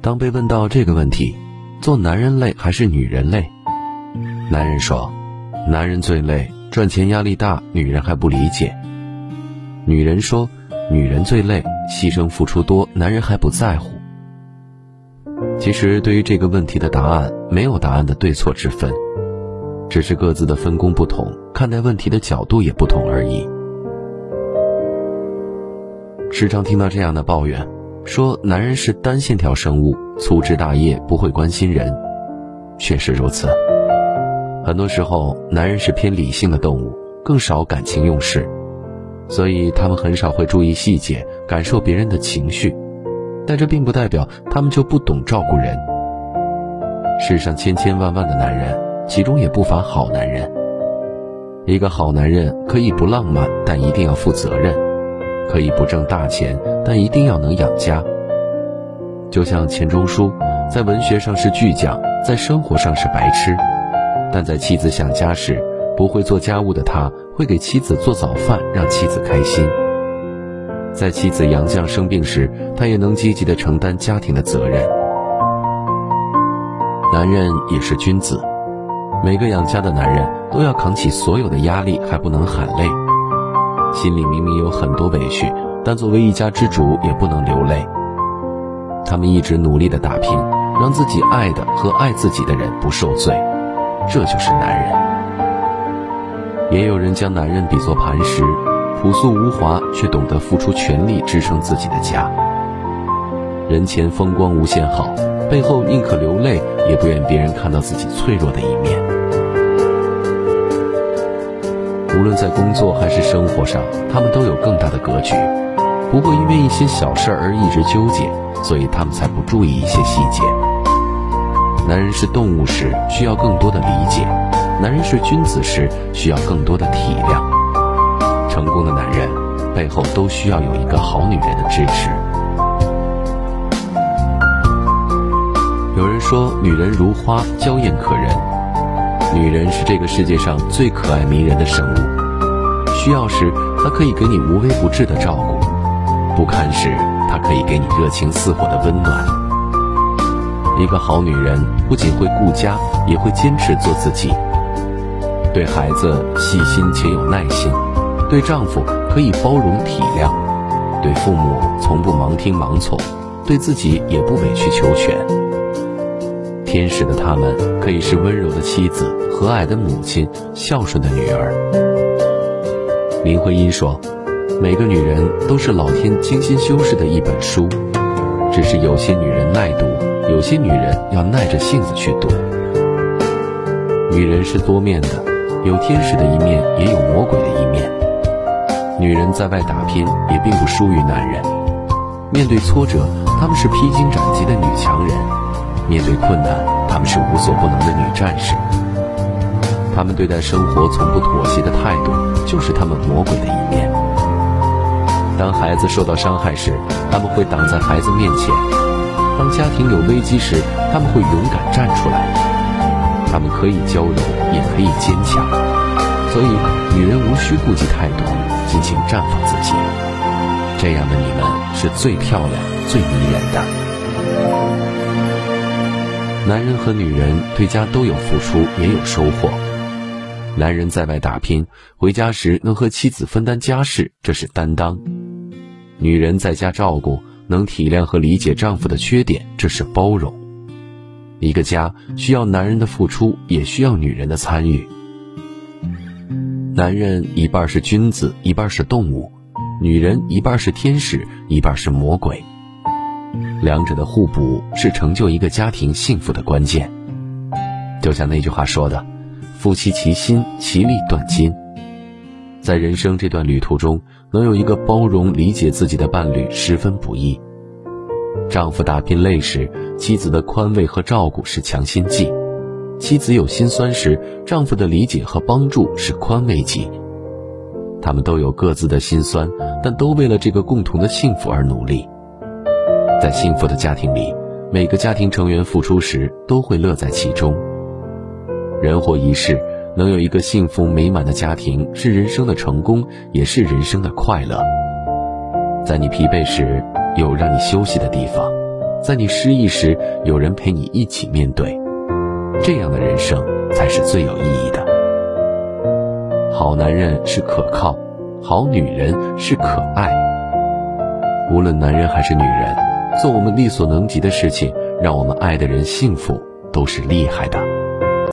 当被问到这个问题，做男人累还是女人累？男人说：“男人最累，赚钱压力大，女人还不理解。”女人说：“女人最累，牺牲付出多，男人还不在乎。”其实，对于这个问题的答案，没有答案的对错之分，只是各自的分工不同，看待问题的角度也不同而已。时常听到这样的抱怨，说男人是单线条生物，粗枝大叶，不会关心人。确实如此。很多时候，男人是偏理性的动物，更少感情用事，所以他们很少会注意细节，感受别人的情绪。但这并不代表他们就不懂照顾人。世上千千万万的男人，其中也不乏好男人。一个好男人可以不浪漫，但一定要负责任；可以不挣大钱，但一定要能养家。就像钱钟书，在文学上是巨匠，在生活上是白痴，但在妻子想家时，不会做家务的他，会给妻子做早饭，让妻子开心。在妻子杨绛生病时，他也能积极的承担家庭的责任。男人也是君子，每个养家的男人都要扛起所有的压力，还不能喊累。心里明明有很多委屈，但作为一家之主，也不能流泪。他们一直努力的打拼，让自己爱的和爱自己的人不受罪，这就是男人。也有人将男人比作磐石。朴素无华，却懂得付出全力支撑自己的家。人前风光无限好，背后宁可流泪，也不愿别人看到自己脆弱的一面。无论在工作还是生活上，他们都有更大的格局，不会因为一些小事而一直纠结，所以他们才不注意一些细节。男人是动物时，需要更多的理解；男人是君子时，需要更多的体谅。成功的男人背后都需要有一个好女人的支持。有人说，女人如花，娇艳可人。女人是这个世界上最可爱迷人的生物。需要时，她可以给你无微不至的照顾；不堪时，她可以给你热情似火的温暖。一个好女人不仅会顾家，也会坚持做自己，对孩子细心且有耐心。对丈夫可以包容体谅，对父母从不盲听盲从，对自己也不委曲求全。天使的他们可以是温柔的妻子、和蔼的母亲、孝顺的女儿。林徽因说：“每个女人都是老天精心修饰的一本书，只是有些女人耐读，有些女人要耐着性子去读。女人是多面的，有天使的一面，也有魔鬼的一面。”女人在外打拼，也并不输于男人。面对挫折，她们是披荆斩棘的女强人；面对困难，她们是无所不能的女战士。她们对待生活从不妥协的态度，就是她们魔鬼的一面。当孩子受到伤害时，他们会挡在孩子面前；当家庭有危机时，他们会勇敢站出来。他们可以娇柔，也可以坚强。所以，女人无需顾忌太多。尽情绽放自己，这样的你们是最漂亮、最迷人的。男人和女人对家都有付出，也有收获。男人在外打拼，回家时能和妻子分担家事，这是担当；女人在家照顾，能体谅和理解丈夫的缺点，这是包容。一个家需要男人的付出，也需要女人的参与。男人一半是君子，一半是动物；女人一半是天使，一半是魔鬼。两者的互补是成就一个家庭幸福的关键。就像那句话说的：“夫妻齐心，其利断金。”在人生这段旅途中，能有一个包容、理解自己的伴侣十分不易。丈夫打拼累时，妻子的宽慰和照顾是强心剂。妻子有心酸时，丈夫的理解和帮助是宽慰剂。他们都有各自的心酸，但都为了这个共同的幸福而努力。在幸福的家庭里，每个家庭成员付出时都会乐在其中。人活一世，能有一个幸福美满的家庭是人生的成功，也是人生的快乐。在你疲惫时有让你休息的地方，在你失意时有人陪你一起面对，这样的人生才是最有意义的。好男人是可靠，好女人是可爱。无论男人还是女人，做我们力所能及的事情，让我们爱的人幸福，都是厉害的。